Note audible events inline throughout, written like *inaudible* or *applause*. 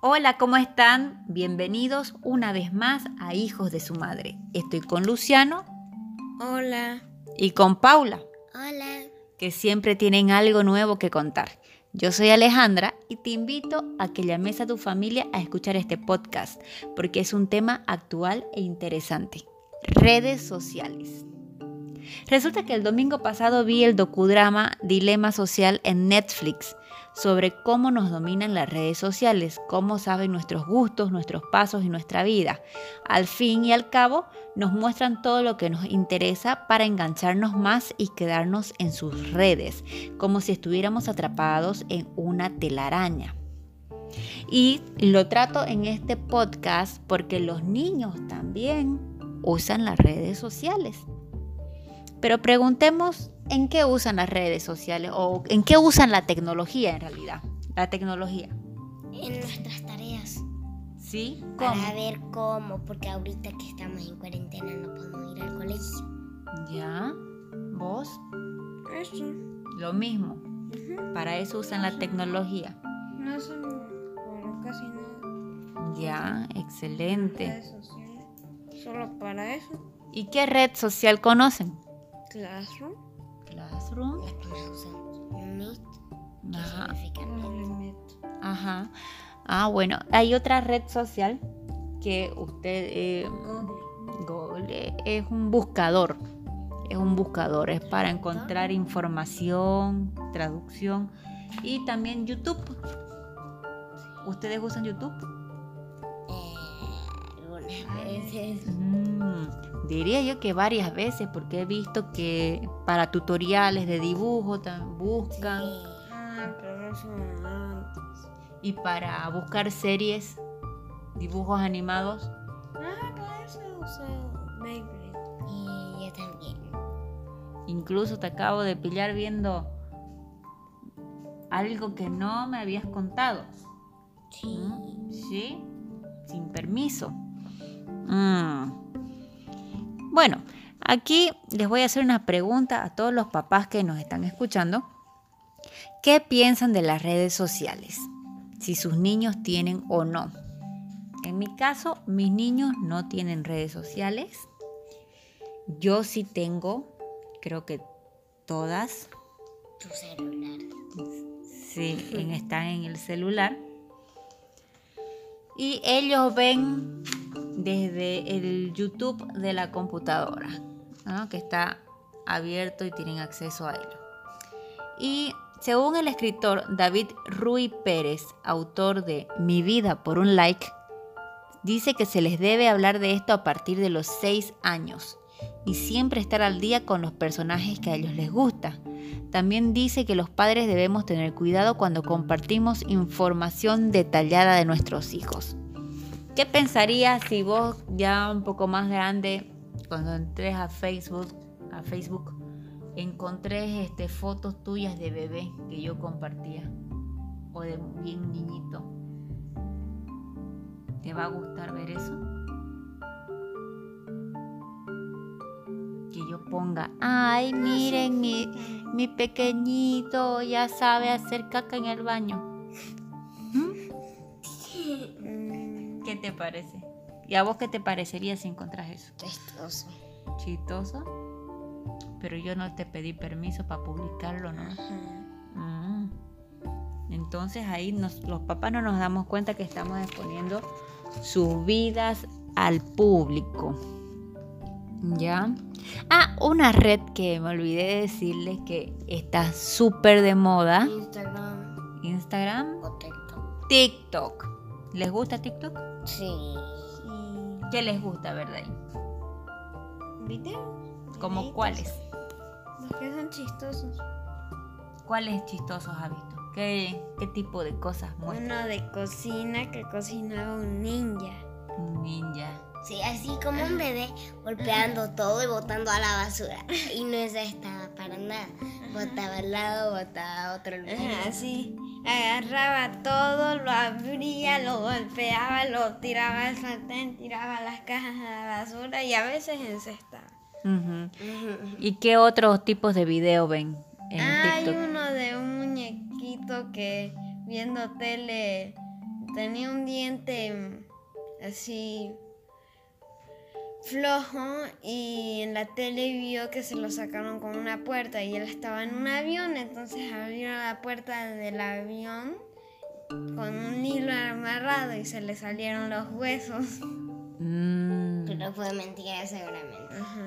Hola, ¿cómo están? Bienvenidos una vez más a Hijos de su Madre. Estoy con Luciano Hola. y con Paula, Hola. que siempre tienen algo nuevo que contar. Yo soy Alejandra y te invito a que llames a tu familia a escuchar este podcast, porque es un tema actual e interesante. Redes sociales. Resulta que el domingo pasado vi el docudrama Dilema Social en Netflix sobre cómo nos dominan las redes sociales, cómo saben nuestros gustos, nuestros pasos y nuestra vida. Al fin y al cabo, nos muestran todo lo que nos interesa para engancharnos más y quedarnos en sus redes, como si estuviéramos atrapados en una telaraña. Y lo trato en este podcast porque los niños también usan las redes sociales. Pero preguntemos en qué usan las redes sociales o en qué usan la tecnología en realidad. La tecnología. En nuestras tareas. ¿Sí? Para ¿Cómo? ver cómo, porque ahorita que estamos en cuarentena no podemos ir al colegio. ¿Ya? ¿Vos? Eso, Lo mismo. Para eso usan la tecnología. no hacen para casi nada. Ya, excelente. Redes sociales. Solo para eso. ¿Y qué red social conocen? Classroom. Classroom. La que más usamos. Meet. ¿Qué Ajá. significa Meet? Ah, bueno, hay otra red social que usted... eh, Google es un buscador. Es un buscador, es para encontrar información, traducción y también YouTube. ¿Ustedes usan YouTube? Veces. Mm, diría yo que varias veces porque he visto que para tutoriales de dibujo buscan Sí. Ah, pero eso antes. y para buscar series, dibujos animados. Ah, eso Beyblade. Y yo también. Incluso te acabo de pillar viendo algo que no me habías contado. Sí. ¿Mm? ¿Sí? Sin permiso. Mm. Bueno, aquí les voy a hacer una pregunta a todos los papás que nos están escuchando. ¿Qué piensan de las redes sociales? Si sus niños tienen o no. En mi caso, mis niños no tienen redes sociales. Yo sí tengo, creo que todas, Tu celular. Sí, en- están en el celular. Y ellos ven desde el YouTube de la computadora, que está abierto y tienen acceso a ello. Y según el escritor David Rui Pérez, autor de Mi vida por un like, dice que se les debe hablar de esto a partir de los 6 años y siempre estar al día con los personajes que a ellos les gusta. También dice que los padres debemos tener cuidado cuando compartimos información detallada de nuestros hijos. ¿Qué pensarías si vos ya un poco más grande, cuando entres a Facebook, a Facebook, encontré este, fotos tuyas de bebé que yo compartía o de bien niñito? ¿Te va a gustar ver eso? Que yo ponga, ay, miren mi, mi pequeñito ya sabe hacer caca en el baño. Te parece? ¿Y a vos qué te parecería si encontrás eso? Chistoso. Chistoso. Pero yo no te pedí permiso para publicarlo, ¿no? Mm. Entonces ahí nos- los papás no nos damos cuenta que estamos exponiendo sus vidas al público. ¿Ya? Ah, una red que me olvidé de decirles que está súper de moda. Instagram Instagram, o TikTok. TikTok. ¿Les gusta TikTok? Sí. ¿Qué les gusta ver de ahí? ¿Video? ¿Como cuáles? Los que son chistosos. ¿Cuáles chistosos ha visto? ¿Qué, qué tipo de cosas muestra? Uno de cocina que cocinaba un ninja. Un ninja. Sí, así como un bebé golpeando todo y botando a la basura. Y no se estaba para nada. Botaba al lado, botaba a otro lugar. Ajá, así. Agarraba todo, lo abría, lo golpeaba, lo tiraba al sartén, tiraba las cajas a la basura y a veces encestaba. Ujú. ¿Y qué otros tipos de video ven en Hay TikTok? uno de un muñequito que viendo tele tenía un diente mm, así flojo y en la tele vio que se lo sacaron con una puerta y él estaba en un avión, entonces abrió la puerta del avión con un hilo amarrado y se le salieron los huesos. Mm. Pero fue mentira seguramente. Ajá.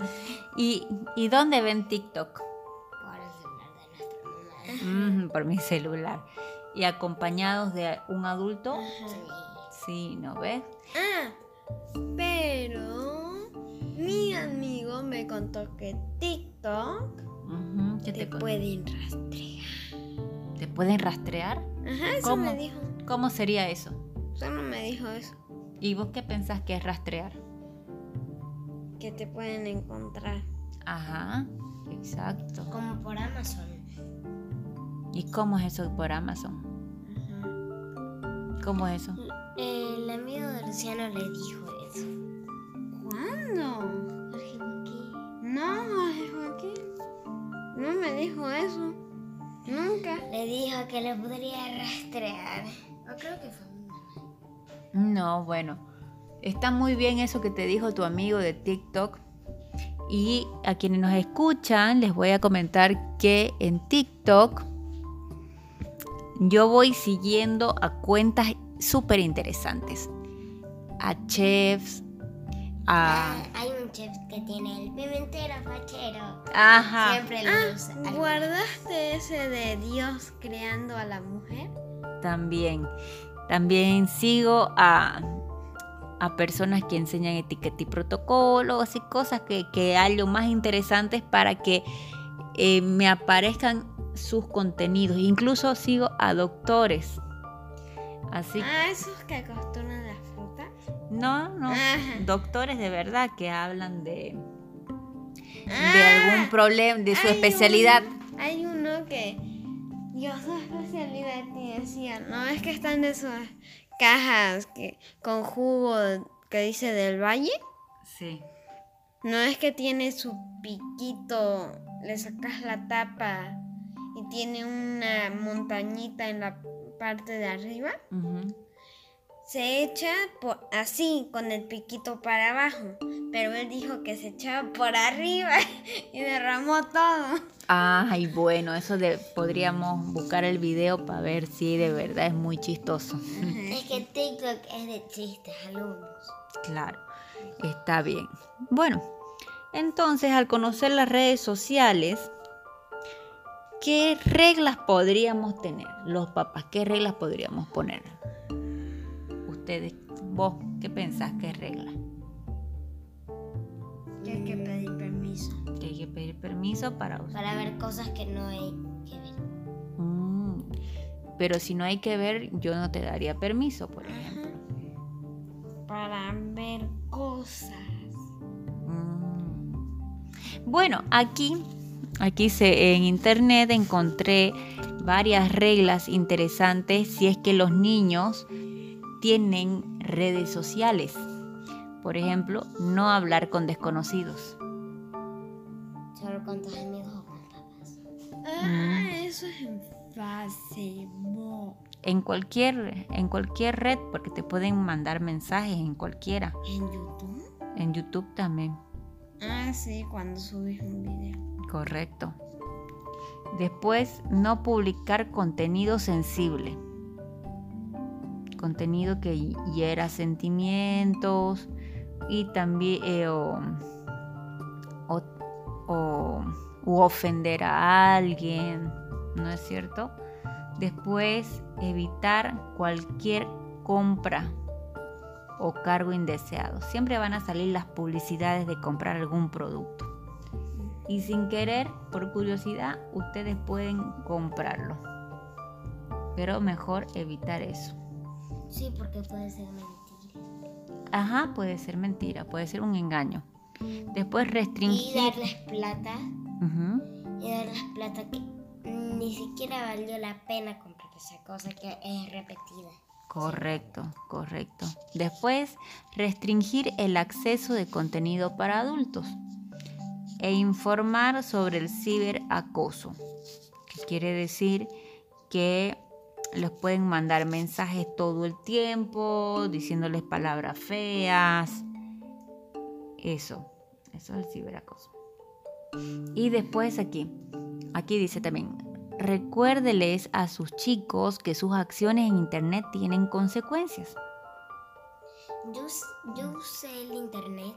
¿Y, ¿Y dónde ven TikTok? Por el celular de nuestra mamá. Mm, por mi celular. ¿Y acompañados de un adulto? Sí. Sí, ¿no ves? Ah, pero me contó que TikTok Ujú, ¿Qué te te, pueden rastrear. ¿Te pueden rastrear? Ajá, eso ¿Cómo? me dijo. ¿Cómo sería eso? Solo me dijo eso. ¿Y vos qué pensás que es rastrear? Que te pueden encontrar. Ajá, exacto. Como por Amazon. ¿Y cómo es eso por Amazon? Ajá. ¿Cómo es eso? El amigo de Luciano le dijo eso. ¿Cuándo? No, Joaquín. No me dijo eso. Nunca. Le dijo que le podría rastrear. O creo que fue mi mamá. No, bueno, está muy bien eso que te dijo tu amigo de TikTok. Y a quienes nos escuchan, les voy a comentar que en TikTok yo voy siguiendo a cuentas súper interesantes. A chefs, a... Ah, hay que tiene el pimentero fachero. Ajá. Siempre lo Ah, usa. Algo- ¿guardaste ese de Dios creando a la mujer? También. También sigo a, a personas que enseñan etiqueta y protocolos y cosas que, que hay lo más interesantes para que eh, me aparezcan sus contenidos. Incluso sigo a doctores. Así Ah, esos que acostumbran. No, no, Ajá. doctores de verdad que hablan de, de Ah, algún problema, de su hay especialidad. un- hay uno que Dios su especialidad y decía, no es que están de esas cajas que con jugo que dice del valle, Sí. no es que tiene su piquito, le sacas la tapa y tiene una montañita en la parte de arriba. Ujú. Se echa por, así, con el piquito para abajo. Pero él dijo que se echaba por arriba *laughs* y derramó todo. Ay, bueno, eso de, podríamos buscar el video para ver si de verdad es muy chistoso. Es que TikTok es de chistes, alumnos. Claro, está bien. Bueno, entonces al conocer las redes sociales, ¿qué reglas podríamos tener? Los papás, ¿qué reglas podríamos poner? Ustedes, vos, ¿qué pensás? ¿Qué reglas? Que hay que pedir permiso. Que hay que pedir permiso para usar. Para ver cosas que no hay que ver. Mm, Pero si no hay que ver, yo no te daría permiso, por ejemplo. Para ver cosas. Mm. Bueno, aquí, aquí se, en internet encontré varias reglas interesantes si es que los niños tienen redes sociales. Por ejemplo, no hablar con desconocidos. Solo con tus amigos o con papás. Ah, eso es en Facebook. En cualquier, en cualquier red, porque te pueden mandar mensajes en cualquiera. ¿En YouTube? En YouTube también. Ah, sí, cuando subes un video. Correcto. Después, no publicar contenido sensible. Contenido que hiera sentimientos y también eh, o, o- o- ofender a alguien, ¿no es cierto? Después, evitar cualquier compra o cargo indeseado. Siempre van a salir las publicidades de comprar algún producto. Y sin querer, por curiosidad, ustedes pueden comprarlo. Pero mejor evitar eso. Sí, porque puede ser mentira. Ajá, puede ser mentira, puede ser un engaño. Después Y restringir. darles plata. Ujú, Y darles plata que ni siquiera valió la pena comprar esa cosa que es repetida. Correcto, correcto. Después, restringir el acceso de contenido para adultos. E informar sobre el ciberacoso. Que quiere decir que les pueden mandar mensajes todo el tiempo, diciéndoles palabras feas. Eso, eso es el ciberacoso. Y después aquí, aquí dice también, recuérdeles a sus chicos que sus acciones en Internet tienen consecuencias. Yo, yo usé el internet.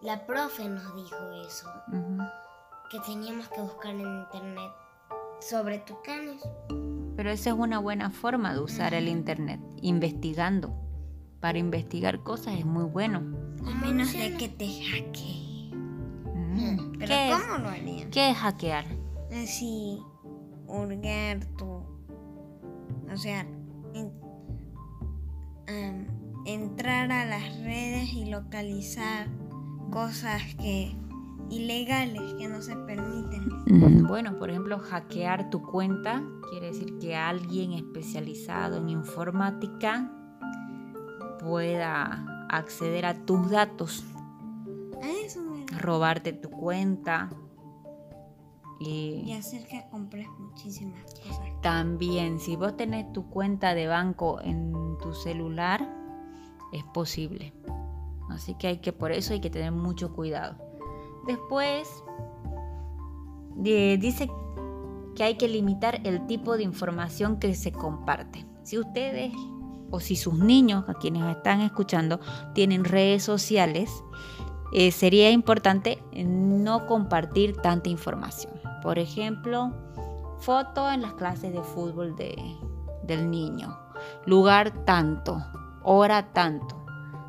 La profe nos dijo eso. Que teníamos que buscar en internet sobre tucanes. Pero esa es una buena forma de usar el Internet, investigando. Para investigar cosas es muy bueno. A menos de que te hackeen. Mm. Pero ¿Qué, es, ¿cómo lo harían? qué es hackear? Así, hurgar tu. O sea, en- entrar a las redes y localizar cosas que ilegales que no se permiten. Bueno, por ejemplo, hackear tu cuenta quiere decir que alguien especializado en informática pueda acceder a tus datos, A eso me robarte tu cuenta y y hacer que compres muchísimas cosas. también si vos tenés tu cuenta de banco en tu celular es posible. Así que hay que por eso hay que tener mucho cuidado. Después de- dice que hay que limitar el tipo de información que se comparte. Si ustedes o si sus niños, a quienes están escuchando, tienen redes sociales, eh, sería importante no compartir tanta información. Por ejemplo, foto en las clases de fútbol de, del niño, lugar tanto, hora tanto.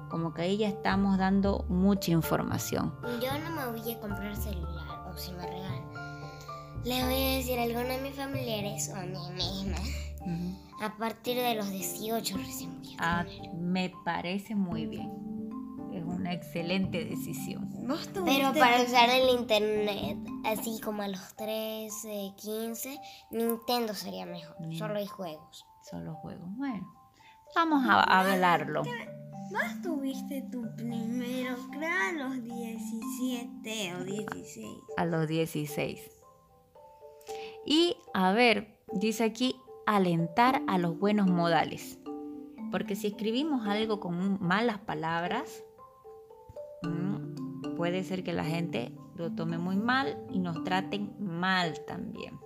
Como que ahí ya estamos dando mucha información. Yo no me voy a comprar celular o si me regalan. Le voy a decir a alguno de mis familiares o a mí misma. A partir de los 18 recién voy a Ah, me parece muy bien. Es una excelente decisión. ¿Vos Pero para usar el internet, así como a los 13, 15, Nintendo sería mejor. Solo hay juegos. Solo juegos. Bueno, vamos a, a hablarlo. Vos tuviste tu primero, creo, a los 17 o 16. a los 16. Y a ver, dice aquí, alentar a los buenos modales. Porque si escribimos algo con malas palabras, mm, puede ser que la gente lo tome muy mal y nos traten mal también.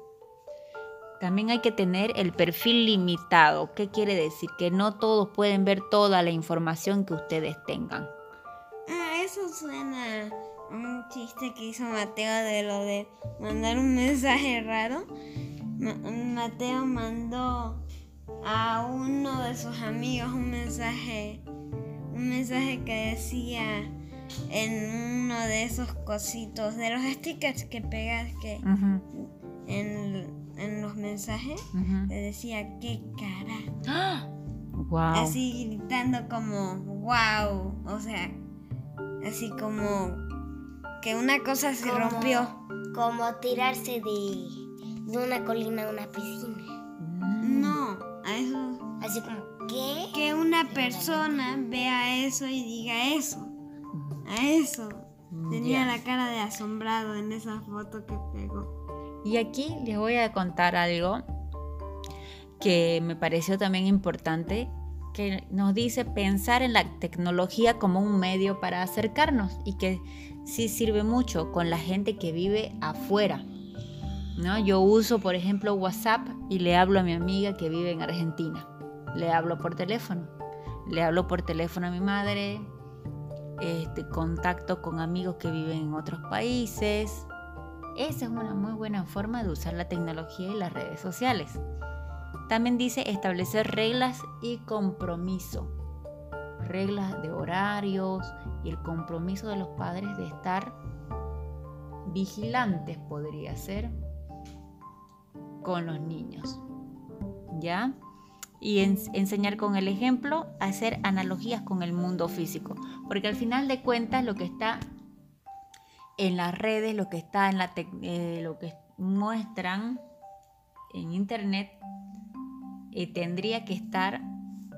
También hay que tener el perfil limitado. ¿Qué quiere decir? Que no todos pueden ver toda la información que ustedes tengan. Ah, eso suena a un chiste que hizo Mateo de lo de mandar un mensaje raro. Ma- Mateo mandó a uno de sus amigos un mensaje, un mensaje que decía en uno de esos cositos, de los stickers que pegas que en, en los mensajes, ujú. le decía qué cara. ¡Ah! Wow. Así gritando como wow, o sea, así como que una cosa se Como- rompió. Como tirarse de, de una colina a una piscina. Mm. No, a eso Así como, ¿qué? que una persona vea eso y diga eso. A eso. Tenía Ya. la cara de asombrado en esa foto que pegó. Y aquí les voy a contar algo que me pareció también importante, que nos dice pensar en la tecnología como un medio para acercarnos y que sí sirve mucho con la gente que vive afuera. ¿no? Yo uso, por ejemplo, WhatsApp y le hablo a mi amiga que vive en Argentina. Le hablo por teléfono. Le hablo por teléfono a mi madre. Este, contacto con amigos que viven en otros países. Esa es una muy buena forma de usar la tecnología y las redes sociales. También dice establecer reglas y compromiso. Reglas de horarios y el compromiso de los padres de estar vigilantes podría ser con los niños. ¿Ya? Y en- enseñar con el ejemplo, hacer analogías con el mundo físico. Porque al final de cuentas lo que está en las redes, lo que está en la eh, lo que muestran en internet, eh, tendría que estar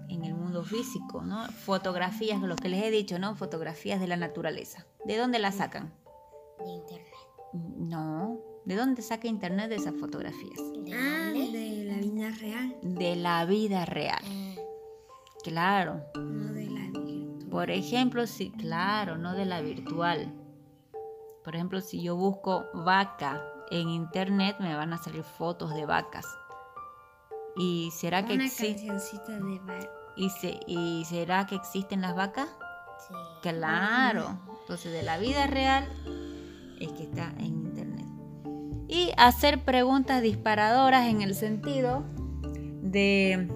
en el mundo físico, ¿no? Fotografías, lo que les he dicho, ¿no? Fotografías de la naturaleza. ¿De dónde las sacan? De internet. No. ¿De dónde saca internet de esas fotografías? ¿De Ah, de la vida real. de la vida real. Ah, Claro. No de la virtud. Por ejemplo, si, claro, no de la virtual. Por ejemplo, si yo busco vaca en internet, me van a salir fotos de vacas. ¿Y será que Una existe? cancioncita de bar. ¿Y, se- ¿Y será que existen las vacas? sí. Claro. Entonces, de la vida real es que está en internet. Y hacer preguntas disparadoras en el sentido de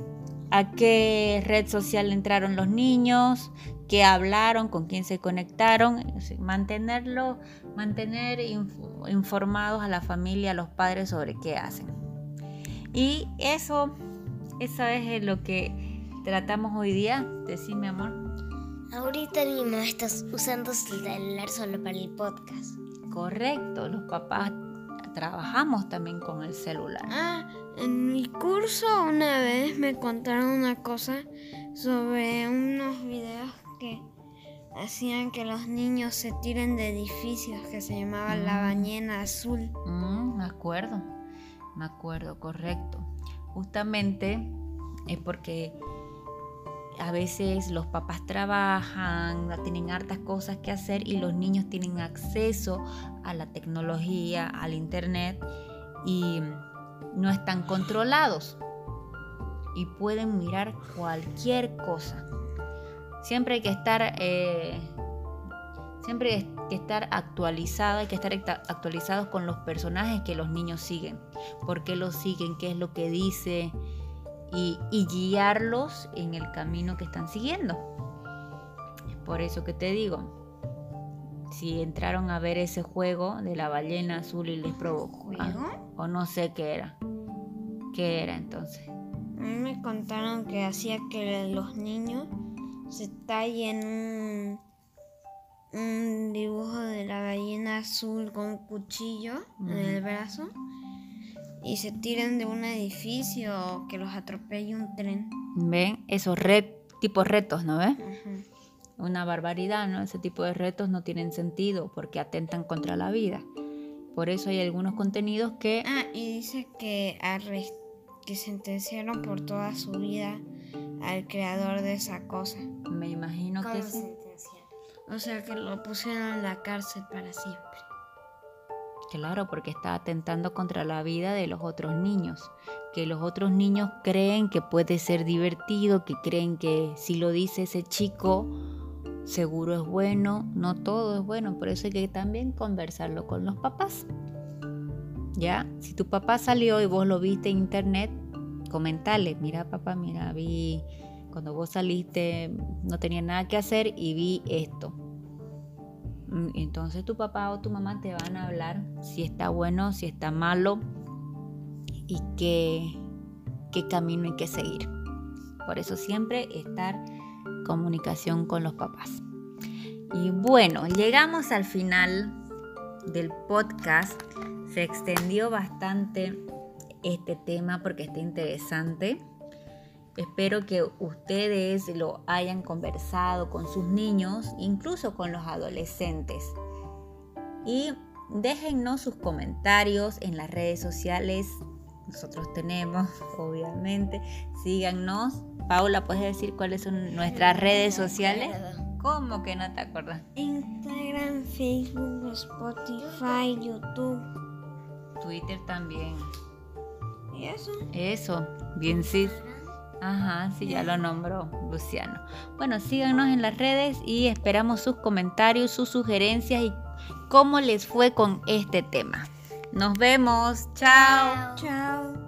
a qué red social entraron los niños, qué hablaron, con quién se conectaron, mantenerlo, mantener inf- informados a la familia, a los padres sobre qué hacen. Y eso, eso es lo que tratamos hoy día. Decime, amor. Ahorita mi mamá está usando su celular solo para el podcast. Correcto, los papás trabajamos también con el celular. Ah, en mi curso una vez me contaron una cosa sobre unos videos que hacían que los niños se tiren de edificios que se llamaba La Bañena Azul. Mm, me acuerdo, me acuerdo, correcto. Justamente es porque a veces los papás trabajan, tienen hartas cosas que hacer y los niños tienen acceso a la tecnología, al internet y no están controlados y pueden mirar cualquier cosa. Siempre hay que estar, eh, siempre hay que estar actualizado, hay que estar actualizados con los personajes que los niños siguen, por qué los siguen, qué es lo que dice y, y guiarlos en el camino que están siguiendo. Es por eso que te digo, si entraron a ver ese juego de la ballena azul y les provocó, ah, o no sé qué era, qué era entonces. Me contaron que hacía que los niños se tallen un, un dibujo de la ballena azul con un cuchillo en el brazo y se tiren de un edificio que los atropelle un tren. ¿Ven? Esos re- tipos retos, ¿no ves? Una barbaridad, ¿no? Ese tipo de retos no tienen sentido porque atentan contra la vida. Por eso hay algunos contenidos que... Ah, y dice que, que sentenciaron por toda su vida al creador de esa cosa. Me imagino que ¿Cómo sí. sentenciar? O sea que lo pusieron en la cárcel para siempre. Claro, porque está atentando contra la vida de los otros niños. Que los otros niños creen que puede ser divertido, que creen que si lo dice ese chico, seguro es bueno. No todo es bueno, por eso hay que también conversarlo con los papás. ¿Ya? Si tu papá salió y vos lo viste en internet, comentale, mira papá, mira, vi, cuando vos saliste no tenía nada que hacer y vi esto. Mm, Entonces tu papá o tu mamá te van a hablar si está bueno, si está malo y qué, qué camino hay que seguir. Por eso siempre estar comunicación con los papás. Y bueno, llegamos al final del podcast. Se extendió bastante este tema porque está interesante. Espero que ustedes lo hayan conversado con sus niños, incluso con los adolescentes. Y déjennos sus comentarios en las redes sociales. Nosotros tenemos, *laughs* obviamente. Síganos. Paula, ¿puedes decir cuáles son nuestras redes sociales? ¿Cómo que no te acuerdas? Instagram, Facebook, Spotify, YouTube. Twitter también. Y eso. Eso, bien sí. Ajá, sí, ya lo nombró Luciano. Bueno, síganos en las redes y esperamos sus comentarios, sus sugerencias y cómo les fue con este tema. Nos vemos. Chao. Chao.